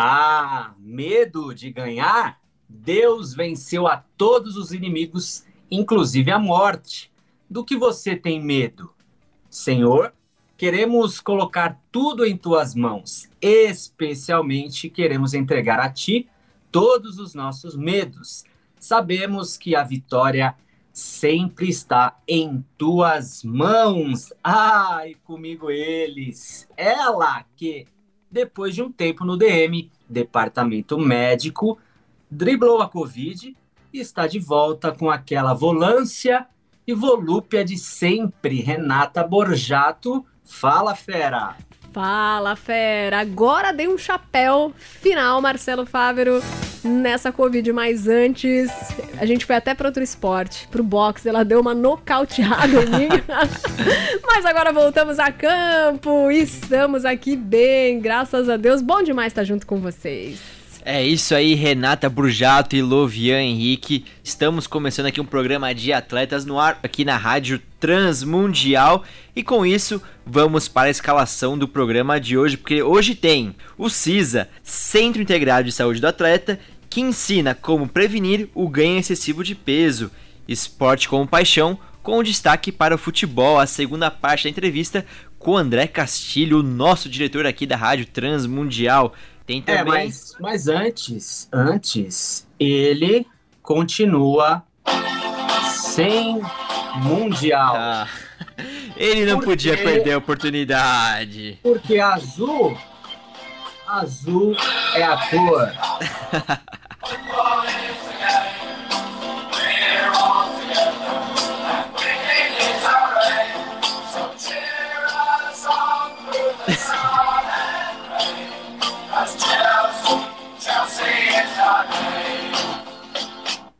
Ah, medo de ganhar? Deus venceu a todos os inimigos, inclusive a morte. Do que você tem medo? Senhor, queremos colocar tudo em tuas mãos, especialmente queremos entregar a ti todos os nossos medos. Sabemos que a vitória sempre está em tuas mãos. Ai, comigo eles. Ela que depois de um tempo no DM, departamento médico, driblou a Covid e está de volta com aquela volância e volúpia de sempre. Renata Borjato, fala fera! Fala fera! Agora dei um chapéu final, Marcelo Fávero, nessa Covid, mas antes a gente foi até para outro esporte, pro boxe, ela deu uma nocauteada em mim. mas agora voltamos a campo, estamos aqui bem, graças a Deus. Bom demais estar junto com vocês. É isso aí, Renata Brujato e Lovian Henrique. Estamos começando aqui um programa de atletas no ar aqui na Rádio Transmundial. E com isso, vamos para a escalação do programa de hoje, porque hoje tem o CISA, Centro Integrado de Saúde do Atleta, que ensina como prevenir o ganho excessivo de peso. Esporte como paixão, com destaque para o futebol, a segunda parte da entrevista com André Castilho, o nosso diretor aqui da Rádio Transmundial. Tem é, também. É, mas, mas antes, antes, ele continua sem mundial. Ah, ele não porque, podia perder a oportunidade. Porque azul, azul é a cor.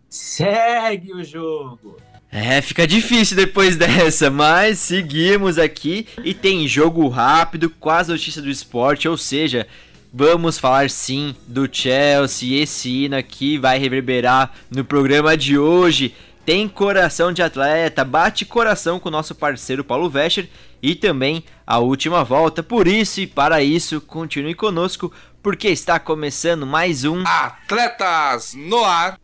Segue o jogo. É, fica difícil depois dessa, mas seguimos aqui e tem jogo rápido, quase notícia do esporte, ou seja, vamos falar sim do Chelsea. Esse hino aqui vai reverberar no programa de hoje. Tem coração de atleta, bate coração com o nosso parceiro Paulo Vescher e também a última volta. Por isso e para isso, continue conosco, porque está começando mais um Atletas no Ar.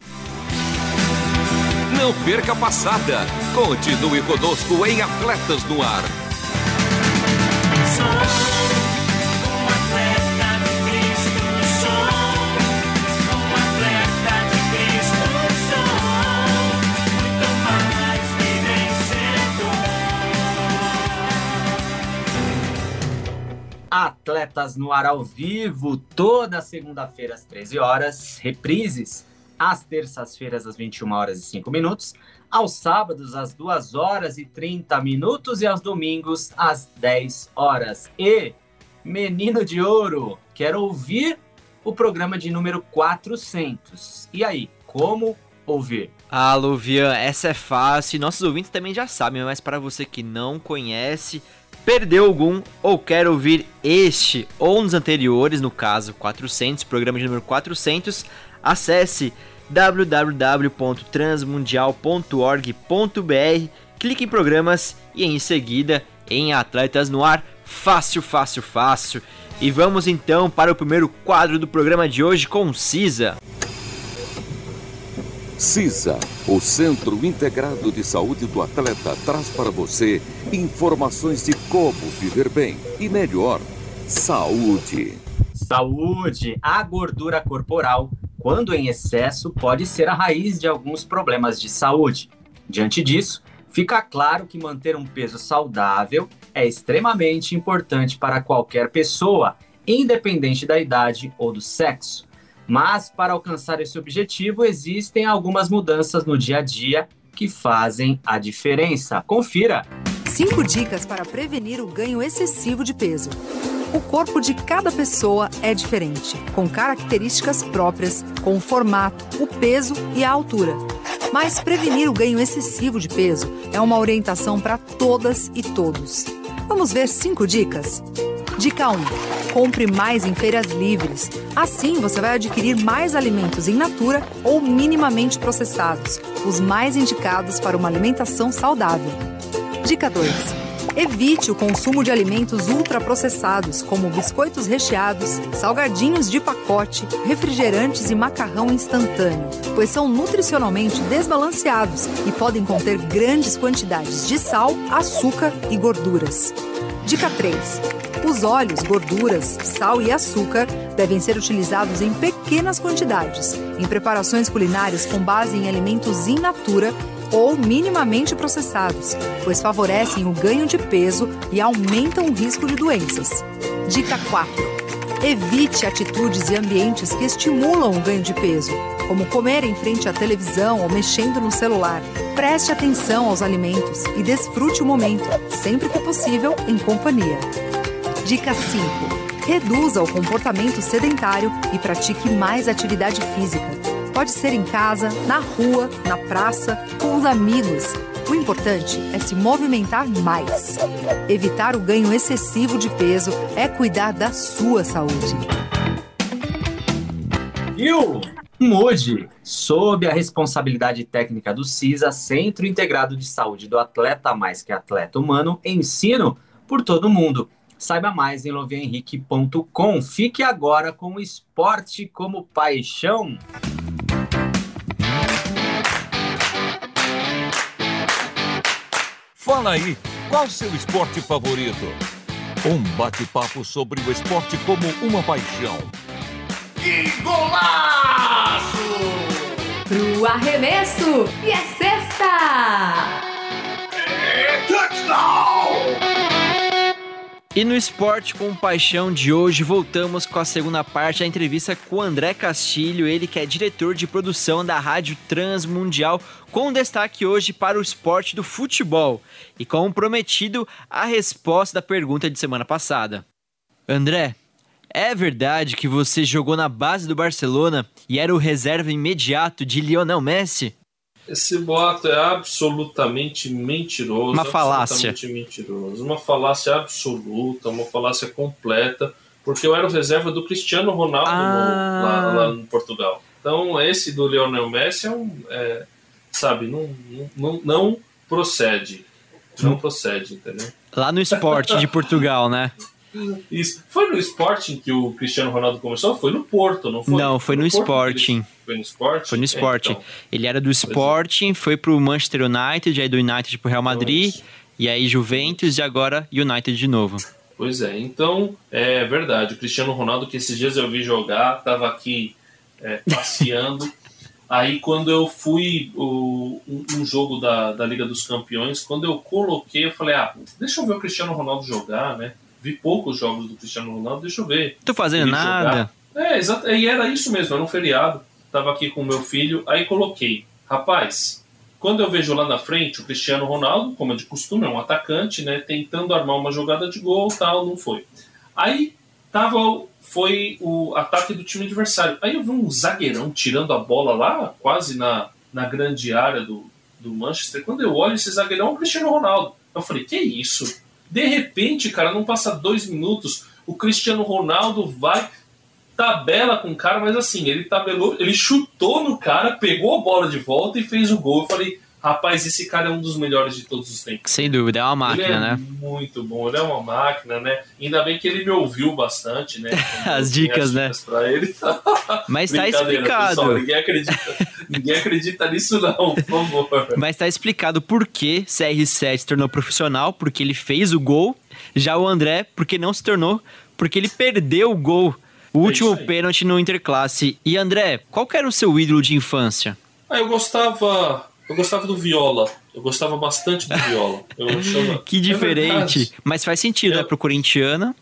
Não perca a passada. Continue conosco em Atletas no Ar. Atletas no ar ao vivo, toda segunda-feira às 13 horas, reprises às terças-feiras às 21 horas e 5 minutos, aos sábados às 2 horas e 30 minutos e aos domingos às 10 horas. E, menino de ouro, quero ouvir o programa de número 400. E aí, como ouvir? Ah, Luvian, essa é fácil. Nossos ouvintes também já sabem, mas para você que não conhece, perdeu algum ou quer ouvir este ou dos anteriores, no caso 400, programa de número 400, acesse www.transmundial.org.br, clique em programas e em seguida em Atletas no Ar. Fácil, fácil, fácil. E vamos então para o primeiro quadro do programa de hoje com CISA. CISA, o Centro Integrado de Saúde do Atleta, traz para você informações de como viver bem e melhor. Saúde. Saúde. A gordura corporal quando em excesso, pode ser a raiz de alguns problemas de saúde. Diante disso, fica claro que manter um peso saudável é extremamente importante para qualquer pessoa, independente da idade ou do sexo. Mas para alcançar esse objetivo, existem algumas mudanças no dia a dia que fazem a diferença. Confira! Cinco dicas para prevenir o ganho excessivo de peso. O corpo de cada pessoa é diferente, com características próprias, com o formato, o peso e a altura. Mas prevenir o ganho excessivo de peso é uma orientação para todas e todos. Vamos ver cinco dicas? Dica 1. Compre mais em feiras livres. Assim você vai adquirir mais alimentos em natura ou minimamente processados, os mais indicados para uma alimentação saudável. Dica 2. Evite o consumo de alimentos ultraprocessados, como biscoitos recheados, salgadinhos de pacote, refrigerantes e macarrão instantâneo, pois são nutricionalmente desbalanceados e podem conter grandes quantidades de sal, açúcar e gorduras. Dica 3. Os óleos, gorduras, sal e açúcar devem ser utilizados em pequenas quantidades, em preparações culinárias com base em alimentos in natura ou minimamente processados, pois favorecem o ganho de peso e aumentam o risco de doenças. Dica 4. Evite atitudes e ambientes que estimulam o ganho de peso, como comer em frente à televisão ou mexendo no celular. Preste atenção aos alimentos e desfrute o momento, sempre que possível, em companhia. Dica 5. Reduza o comportamento sedentário e pratique mais atividade física. Pode ser em casa, na rua, na praça, com os amigos. O importante é se movimentar mais. Evitar o ganho excessivo de peso é cuidar da sua saúde. Viu? Mude, sob a responsabilidade técnica do CISA, Centro Integrado de Saúde do Atleta Mais que Atleta Humano, ensino por todo mundo. Saiba mais em lovianhenrique.com. Fique agora com o esporte como paixão. Fala aí, qual seu esporte favorito? Um bate-papo sobre o esporte como uma paixão. Que golaço! Arremesso e é sexta! E no Esporte com Paixão de hoje, voltamos com a segunda parte da entrevista com o André Castilho, ele que é diretor de produção da Rádio Transmundial, com destaque hoje para o esporte do futebol. E como prometido, a resposta da pergunta de semana passada. André, é verdade que você jogou na base do Barcelona e era o reserva imediato de Lionel Messi? Esse boato é absolutamente mentiroso. Uma falácia. Absolutamente mentiroso. Uma falácia absoluta, uma falácia completa, porque eu era o reserva do Cristiano Ronaldo Ah. no- lá, lá em Portugal. Então, esse do Lionel Messi é um. é, sabe, não, não, não procede. Não procede, entendeu? Lá no esporte de Portugal, né? Isso. Foi no Sporting que o Cristiano Ronaldo começou? Foi no Porto, não foi? Não, foi no Porto que Sporting. ele- Foi no Sporting? Foi no É, Sporting. então. Ele era do Sporting, foi pro Manchester United, aí do United pro Real Madrid, Isso. e aí Juventus e agora United de novo. Pois é, então é verdade. O Cristiano Ronaldo, que esses dias eu vi jogar, estava aqui é, passeando. Aí quando eu fui o, um, um jogo da, da Liga dos Campeões, quando eu coloquei, eu falei, ah, deixa eu ver o Cristiano Ronaldo jogar, né? Vi poucos jogos do Cristiano Ronaldo, deixa eu ver. Tô fazendo nada. É, exato. E era isso mesmo, era um feriado. Tava aqui com o meu filho, aí coloquei. Rapaz, quando eu vejo lá na frente o Cristiano Ronaldo, como é de costume, é um atacante, né? Tentando armar uma jogada de gol tal, não foi. Aí tava, foi o ataque do time adversário. Aí eu vi um zagueirão tirando a bola lá, quase na, na grande área do, do Manchester. Quando eu olho esse zagueirão, é o Cristiano Ronaldo. Eu falei, que isso? De repente, cara, não passa dois minutos, o Cristiano Ronaldo vai, tabela com o cara, mas assim, ele tabelou, ele chutou no cara, pegou a bola de volta e fez o gol. Eu falei, rapaz, esse cara é um dos melhores de todos os tempos. Sem dúvida, é uma máquina, ele é né? muito bom, ele é uma máquina, né? Ainda bem que ele me ouviu bastante, né? As dicas, né? dicas Pra ele. Mas tá explicado. pessoal, ninguém acredita, ninguém acredita nisso não, por favor. Mas tá explicado por que CR7 se tornou profissional, porque ele fez o gol. Já o André, porque não se tornou, porque ele perdeu o gol. O É último pênalti no Interclasse. E André, qual que era o seu ídolo de infância? Ah, eu gostava, eu gostava do Viola. Eu gostava bastante do Viola. Eu achava- Que É diferente. verdade. Mas faz sentido, Eu- né? Pro corintiano.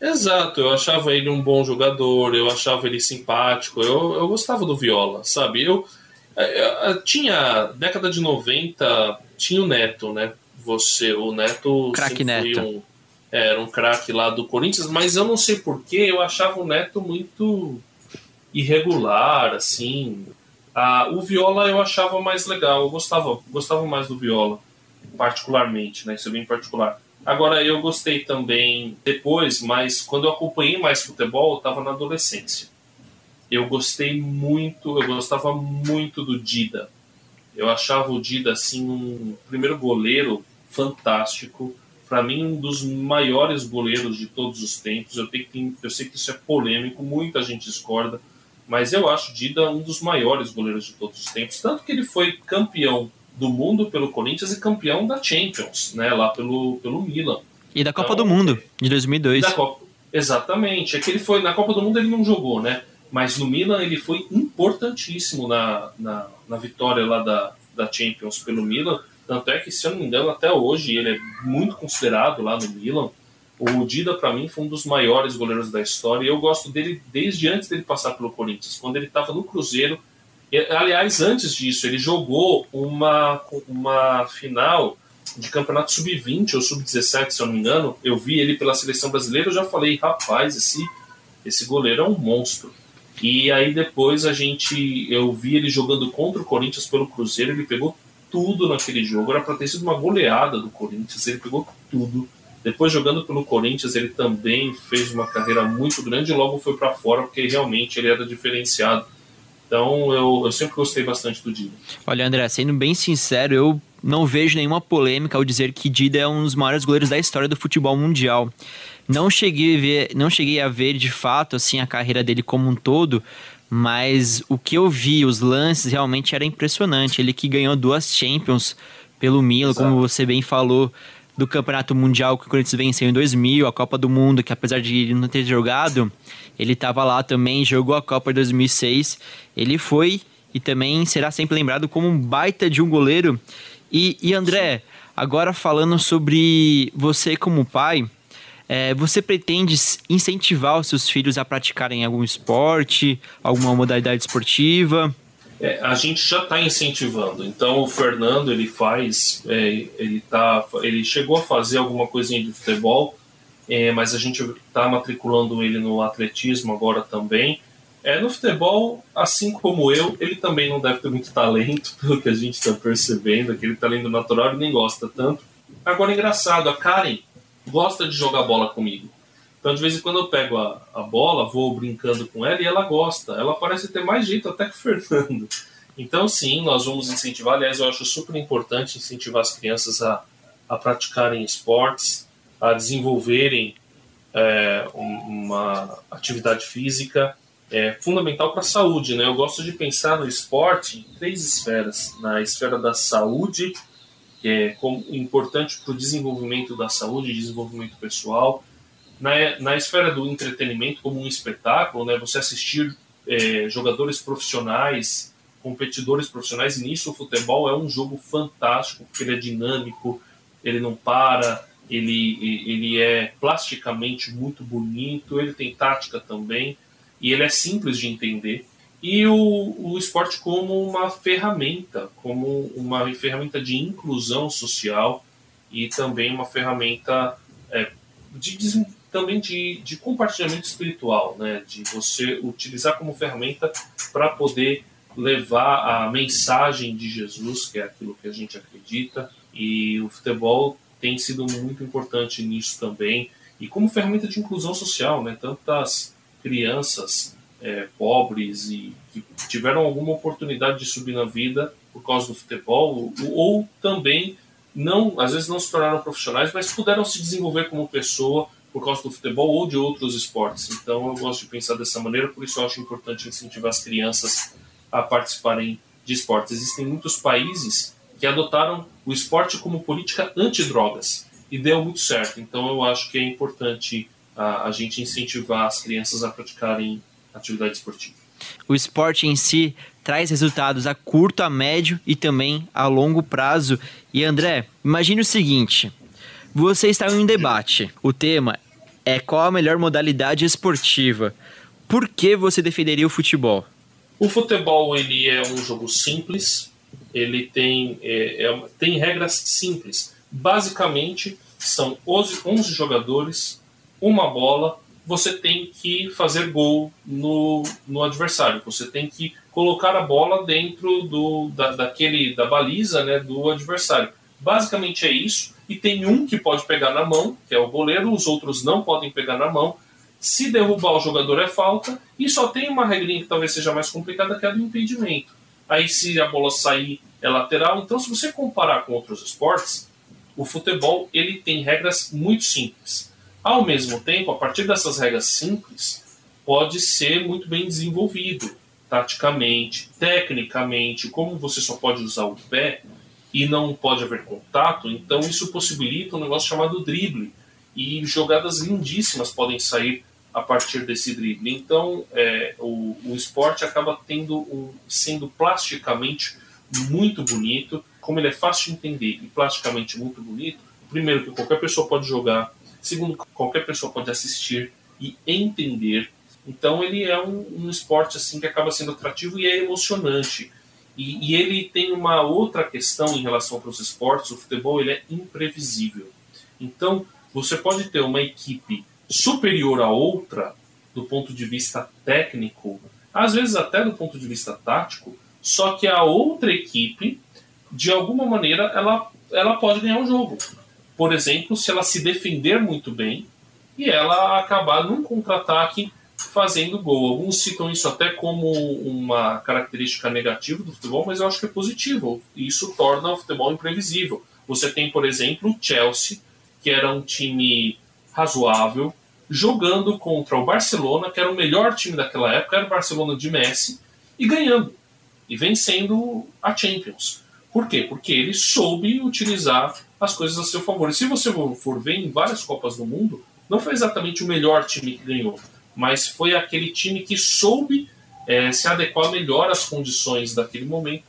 Exato, eu achava ele um bom jogador, eu achava ele simpático, eu, eu gostava do Viola, sabe? Eu, eh, eh, tinha, década de 90, tinha o Neto, né? Você, o Neto Craque Neto. um. É, era um craque lá do Corinthians, mas eu não sei porquê, eu achava o Neto muito irregular, assim. Ah, o Viola eu achava mais legal, eu gostava, gostava mais do Viola, particularmente, né? Isso é bem particular. Agora, eu gostei também depois, mas quando eu acompanhei mais futebol, eu estava na adolescência. Eu gostei muito, eu gostava muito do Dida. Eu achava o Dida, assim, um primeiro goleiro fantástico. Para mim, um dos maiores goleiros de todos os tempos. Eu, tenho que, eu sei que isso é polêmico, muita gente discorda, mas eu acho o Dida um dos maiores goleiros de todos os tempos. Tanto que ele foi campeão do mundo pelo Corinthians e campeão da Champions, né, lá pelo, pelo Milan. E da Copa então, do Mundo, de 2002. Copa, exatamente. É que ele foi, na Copa do Mundo ele não jogou, né? Mas no Milan ele foi importantíssimo na, na, na vitória lá da, da Champions pelo Milan. Tanto é que, se eu não me engano, até hoje ele é muito considerado lá no Milan. O Dida, para mim, foi um dos maiores goleiros da história. E eu gosto dele desde antes dele passar pelo Corinthians. Quando ele estava no Cruzeiro, Aliás, antes disso, ele jogou uma, uma final de campeonato sub-20 ou sub-17, se eu não me engano. Eu vi ele pela seleção brasileira, eu já falei, rapaz, esse, esse goleiro é um monstro. E aí depois a gente, eu vi ele jogando contra o Corinthians pelo Cruzeiro, ele pegou tudo naquele jogo, era para ter sido uma goleada do Corinthians, ele pegou tudo. Depois jogando pelo Corinthians, ele também fez uma carreira muito grande e logo foi para fora porque realmente ele era diferenciado então eu, eu sempre gostei bastante do Dida. Olha, André, sendo bem sincero, eu não vejo nenhuma polêmica ao dizer que Dida é um dos maiores goleiros da história do futebol mundial. Não cheguei a ver, não cheguei a ver de fato assim a carreira dele como um todo, mas o que eu vi, os lances realmente era impressionante. Ele que ganhou duas Champions pelo Milan, Exato. como você bem falou, do Campeonato Mundial que o Corinthians venceu em 2000, a Copa do Mundo, que apesar de ele não ter jogado, ele estava lá também, jogou a Copa de 2006. Ele foi e também será sempre lembrado como um baita de um goleiro. E, e André, agora falando sobre você como pai, é, você pretende incentivar os seus filhos a praticarem algum esporte, alguma modalidade esportiva? É, a gente já está incentivando. Então o Fernando ele faz, é, ele tá, ele chegou a fazer alguma coisinha de futebol, é, mas a gente está matriculando ele no atletismo agora também. É, no futebol, assim como eu, ele também não deve ter muito talento, pelo que a gente está percebendo, aquele talento natural ele nem gosta tanto. Agora, engraçado, a Karen gosta de jogar bola comigo. Então, de vez em quando eu pego a, a bola, vou brincando com ela e ela gosta. Ela parece ter mais jeito até que o Fernando. Então, sim, nós vamos incentivar. Aliás, eu acho super importante incentivar as crianças a, a praticarem esportes, a desenvolverem é, uma atividade física. É fundamental para a saúde. Né? Eu gosto de pensar no esporte em três esferas: na esfera da saúde, que é importante para o desenvolvimento da saúde, desenvolvimento pessoal na, na esfera do entretenimento como um espetáculo, né, você assistir é, jogadores profissionais, competidores profissionais, e nisso o futebol é um jogo fantástico, porque ele é dinâmico, ele não para, ele, ele é plasticamente muito bonito, ele tem tática também, e ele é simples de entender. E o, o esporte como uma ferramenta, como uma ferramenta de inclusão social e também uma ferramenta é, de também de, de compartilhamento espiritual, né? de você utilizar como ferramenta para poder levar a mensagem de Jesus, que é aquilo que a gente acredita, e o futebol tem sido muito importante nisso também, e como ferramenta de inclusão social, né? tantas crianças é, pobres e que tiveram alguma oportunidade de subir na vida por causa do futebol, ou, ou também não, às vezes não se tornaram profissionais, mas puderam se desenvolver como pessoa por causa do futebol ou de outros esportes. Então eu gosto de pensar dessa maneira, por isso eu acho importante incentivar as crianças a participarem de esportes. Existem muitos países que adotaram o esporte como política antidrogas e deu muito certo. Então eu acho que é importante a, a gente incentivar as crianças a praticarem atividade esportiva. O esporte em si traz resultados a curto, a médio e também a longo prazo. E André, imagine o seguinte: você está em um debate. O tema é qual a melhor modalidade esportiva. Por que você defenderia o futebol? O futebol ele é um jogo simples, ele tem, é, é, tem regras simples. Basicamente, são 11 jogadores, uma bola, você tem que fazer gol no, no adversário. Você tem que colocar a bola dentro do, da, daquele, da baliza né, do adversário. Basicamente é isso. E tem um que pode pegar na mão, que é o goleiro, os outros não podem pegar na mão. Se derrubar o jogador é falta. E só tem uma regrinha que talvez seja mais complicada, que é a do impedimento. Aí se a bola sair é lateral. Então se você comparar com outros esportes, o futebol ele tem regras muito simples ao mesmo tempo, a partir dessas regras simples, pode ser muito bem desenvolvido taticamente, tecnicamente, como você só pode usar o pé e não pode haver contato, então isso possibilita um negócio chamado drible. E jogadas lindíssimas podem sair a partir desse drible. Então, é, o, o esporte acaba tendo um, sendo plasticamente muito bonito. Como ele é fácil de entender e plasticamente muito bonito, primeiro que qualquer pessoa pode jogar, Segundo, qualquer pessoa pode assistir e entender. Então ele é um, um esporte assim que acaba sendo atrativo e é emocionante. E, e, ele tem uma outra questão em relação para os esportes. O futebol ele é imprevisível. Então você pode ter uma equipe superior a outra do ponto de vista técnico, às vezes até do ponto de vista tático, só que a outra equipe, de alguma maneira, ela, ela pode ganhar o jogo por exemplo, se ela se defender muito bem e ela acabar num contra-ataque fazendo gol. Alguns citam isso até como uma característica negativa do futebol, mas eu acho que é positivo. Isso torna o futebol imprevisível. Você tem, por exemplo, o Chelsea, que era um time razoável, jogando contra o Barcelona, que era o melhor time daquela época, era o Barcelona de Messi, e ganhando, e vencendo a Champions. Por quê? Porque ele soube utilizar as coisas a seu favor. E se você for ver em várias Copas do Mundo, não foi exatamente o melhor time que ganhou, mas foi aquele time que soube é, se adequar melhor às condições daquele momento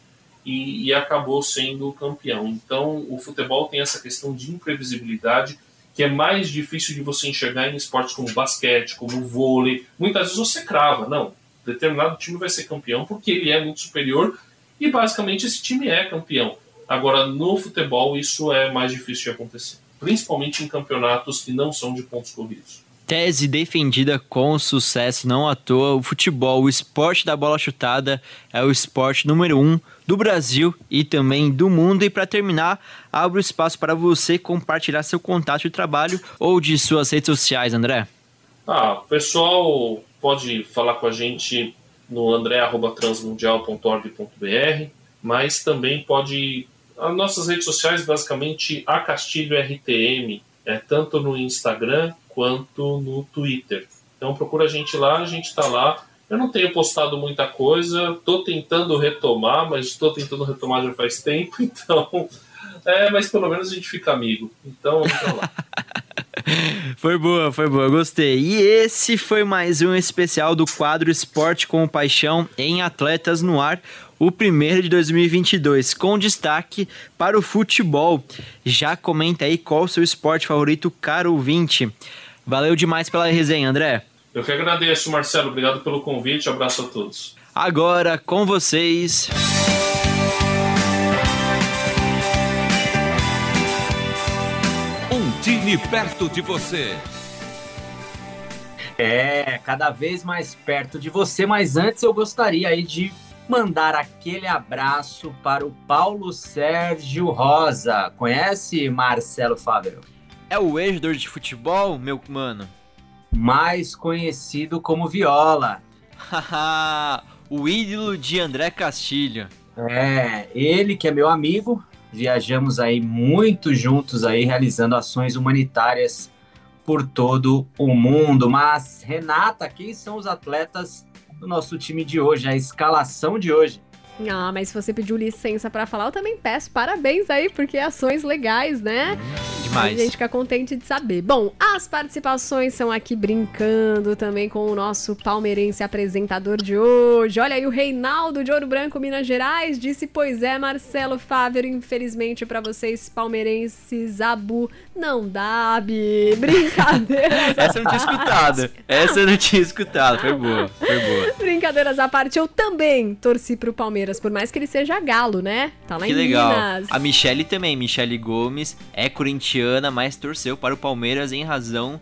e, e acabou sendo campeão. Então, o futebol tem essa questão de imprevisibilidade que é mais difícil de você enxergar em esportes como basquete, como vôlei. Muitas vezes você crava, não, determinado time vai ser campeão porque ele é muito superior e basicamente esse time é campeão. Agora, no futebol, isso é mais difícil de acontecer, principalmente em campeonatos que não são de pontos corridos. Tese defendida com sucesso, não à toa. O futebol, o esporte da bola chutada, é o esporte número um do Brasil e também do mundo. E para terminar, abro espaço para você compartilhar seu contato de trabalho ou de suas redes sociais, André. Ah, o pessoal pode falar com a gente no andré.transmundial.org.br, mas também pode as nossas redes sociais, basicamente, a Castilho RTM, é tanto no Instagram quanto no Twitter. Então procura a gente lá, a gente está lá. Eu não tenho postado muita coisa, estou tentando retomar, mas estou tentando retomar já faz tempo, então. É, mas pelo menos a gente fica amigo. Então, vamos lá. Foi boa, foi boa, gostei. E esse foi mais um especial do quadro Esporte com Paixão em Atletas no Ar, o primeiro de 2022, com destaque para o futebol. Já comenta aí qual o seu esporte favorito, caro ouvinte. Valeu demais pela resenha, André. Eu que agradeço, Marcelo. Obrigado pelo convite. Abraço a todos. Agora com vocês. Um time perto de você. É, cada vez mais perto de você, mas antes eu gostaria aí de mandar aquele abraço para o Paulo Sérgio Rosa. Conhece Marcelo Fábio? É o ex-jogador de futebol, meu mano? Mais conhecido como Viola. o ídolo de André Castilho. É, ele que é meu amigo. Viajamos aí muito juntos aí realizando ações humanitárias por todo o mundo. Mas Renata, quem são os atletas do nosso time de hoje, a escalação de hoje. Ah, mas se você pediu licença para falar, eu também peço parabéns aí, porque ações legais, né? Demais. A gente fica contente de saber. Bom, as participações são aqui brincando também com o nosso palmeirense apresentador de hoje. Olha aí, o Reinaldo de Ouro Branco, Minas Gerais, disse: Pois é, Marcelo Fábio, infelizmente para vocês palmeirenses, Abu não dá, Bi. Brincadeira. Essa eu não tinha escutado. Essa eu não tinha escutado. Foi boa, foi boa. Brincadeira brincadeiras à parte, eu também torci pro Palmeiras, por mais que ele seja galo, né? Tá lá que em legal. Minas. A Michele também, Michele Gomes, é corintiana, mas torceu para o Palmeiras em razão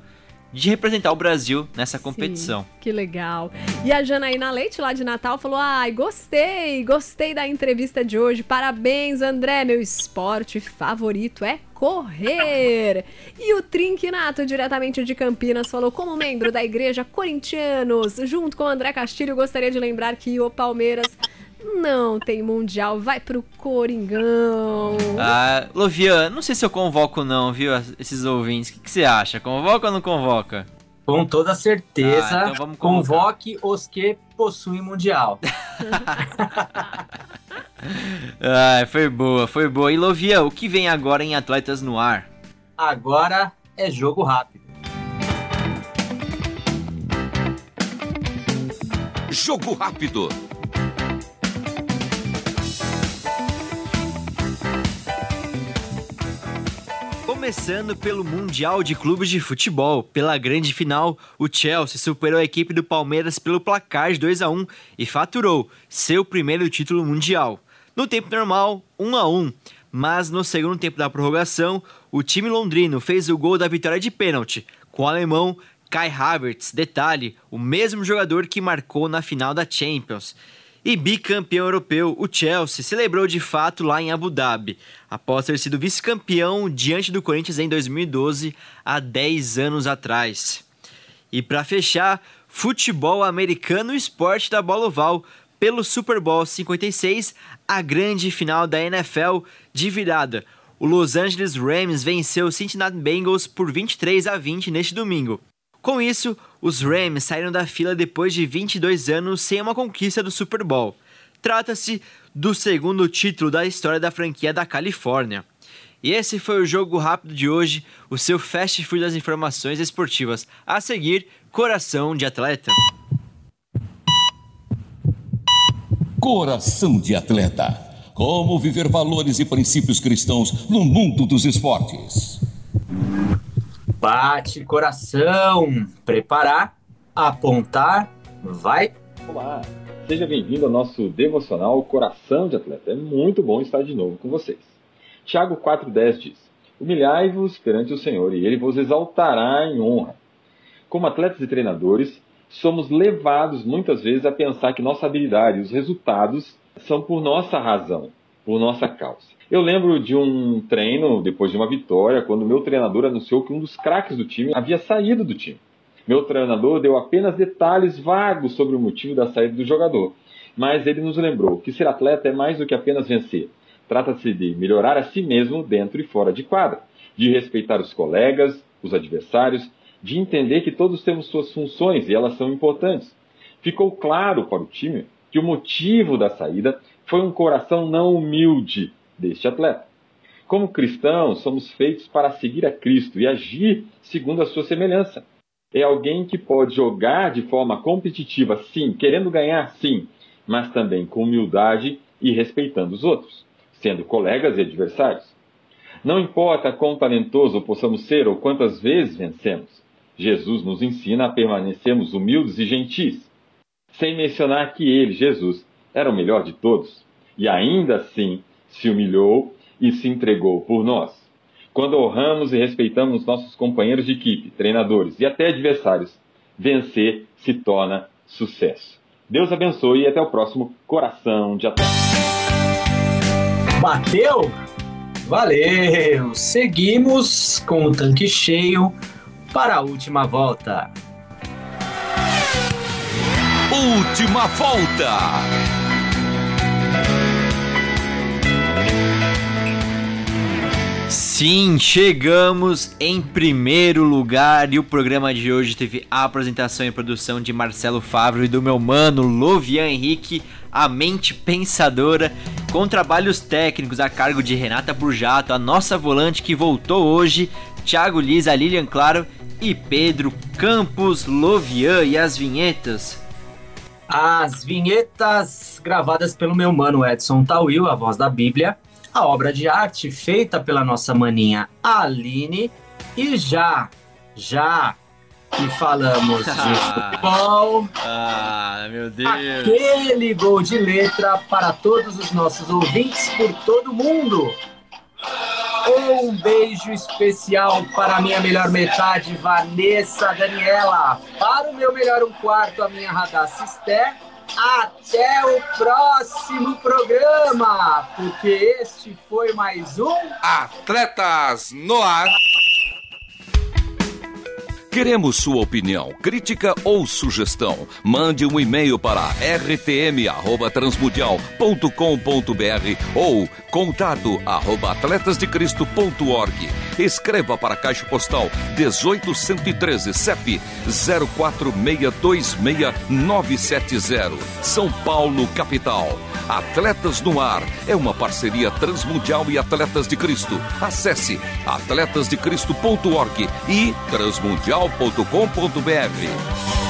de representar o Brasil nessa competição. Sim, que legal. E a Janaína Leite, lá de Natal, falou: Ai, gostei, gostei da entrevista de hoje. Parabéns, André. Meu esporte favorito é correr. E o Trinquinato, diretamente de Campinas, falou: Como membro da Igreja Corintianos, junto com o André Castilho, gostaria de lembrar que o Palmeiras. Não tem mundial, vai pro Coringão. Ah, Lovian, não sei se eu convoco não, viu, esses ouvintes. O que, que você acha? Convoca ou não convoca? Com toda certeza, Ah, então vamos convocar. convoque os que possuem mundial. Ah, foi boa, foi boa. E Lovian, o que vem agora em Atletas no Ar? Agora é jogo rápido. Jogo rápido. Começando pelo Mundial de Clubes de Futebol, pela grande final, o Chelsea superou a equipe do Palmeiras pelo placar de 2 a 1 e faturou seu primeiro título mundial. No tempo normal, 1 a 1, mas no segundo tempo da prorrogação, o time londrino fez o gol da vitória de pênalti, com o alemão Kai Havertz, detalhe, o mesmo jogador que marcou na final da Champions. E bicampeão europeu, o Chelsea celebrou de fato lá em Abu Dhabi, após ter sido vice-campeão diante do Corinthians em 2012, há 10 anos atrás. E para fechar, futebol americano e esporte da bola oval, pelo Super Bowl 56, a grande final da NFL de virada. O Los Angeles Rams venceu o Cincinnati Bengals por 23 a 20 neste domingo. Com isso, os Rams saíram da fila depois de 22 anos sem uma conquista do Super Bowl. Trata-se do segundo título da história da franquia da Califórnia. E esse foi o jogo rápido de hoje, o seu fast food das informações esportivas. A seguir, Coração de Atleta. Coração de atleta. Como viver valores e princípios cristãos no mundo dos esportes. Bate coração, preparar, apontar, vai. Olá, seja bem-vindo ao nosso devocional Coração de Atleta. É muito bom estar de novo com vocês. Tiago 4,10 diz: Humilhai-vos perante o Senhor e ele vos exaltará em honra. Como atletas e treinadores, somos levados muitas vezes a pensar que nossa habilidade e os resultados são por nossa razão, por nossa causa. Eu lembro de um treino depois de uma vitória, quando meu treinador anunciou que um dos craques do time havia saído do time. Meu treinador deu apenas detalhes vagos sobre o motivo da saída do jogador, mas ele nos lembrou que ser atleta é mais do que apenas vencer. Trata-se de melhorar a si mesmo dentro e fora de quadra, de respeitar os colegas, os adversários, de entender que todos temos suas funções e elas são importantes. Ficou claro para o time que o motivo da saída foi um coração não humilde deste atleta. Como cristãos, somos feitos para seguir a Cristo e agir segundo a sua semelhança. É alguém que pode jogar de forma competitiva, sim, querendo ganhar, sim, mas também com humildade e respeitando os outros, sendo colegas e adversários. Não importa quão talentoso possamos ser ou quantas vezes vencemos, Jesus nos ensina a permanecermos humildes e gentis, sem mencionar que ele, Jesus, era o melhor de todos e ainda assim se humilhou e se entregou por nós. Quando honramos e respeitamos nossos companheiros de equipe, treinadores e até adversários, vencer se torna sucesso. Deus abençoe e até o próximo Coração de Atleta. Bateu? Valeu! Seguimos com o tanque cheio para a última volta. Última volta. Sim, chegamos em primeiro lugar e o programa de hoje teve a apresentação e produção de Marcelo Favro e do meu mano Lovian Henrique, a mente pensadora, com trabalhos técnicos a cargo de Renata Burjato, a nossa volante que voltou hoje, Thiago Lisa, Lilian Claro e Pedro Campos Lovian e as vinhetas. As vinhetas gravadas pelo meu mano Edson Tawil, a voz da Bíblia, a obra de arte feita pela nossa maninha Aline e já, já e falamos de futebol. Ah, meu Deus. Aquele gol de letra para todos os nossos ouvintes por todo mundo. Um beijo especial para a minha melhor metade, Vanessa Daniela. Para o meu melhor um quarto, a minha Radassa Esté. Até o próximo programa, porque este foi mais um Atletas no Ar. Queremos sua opinião, crítica ou sugestão. Mande um e-mail para rtm@transmundial.com.br ou contato arroba atletasdecristo.org. Escreva para a Caixa Postal 18113 CEP 04626970, São Paulo, capital. Atletas no Ar é uma parceria Transmundial e Atletas de Cristo. Acesse atletasdecristo.org e transmundial.com.br.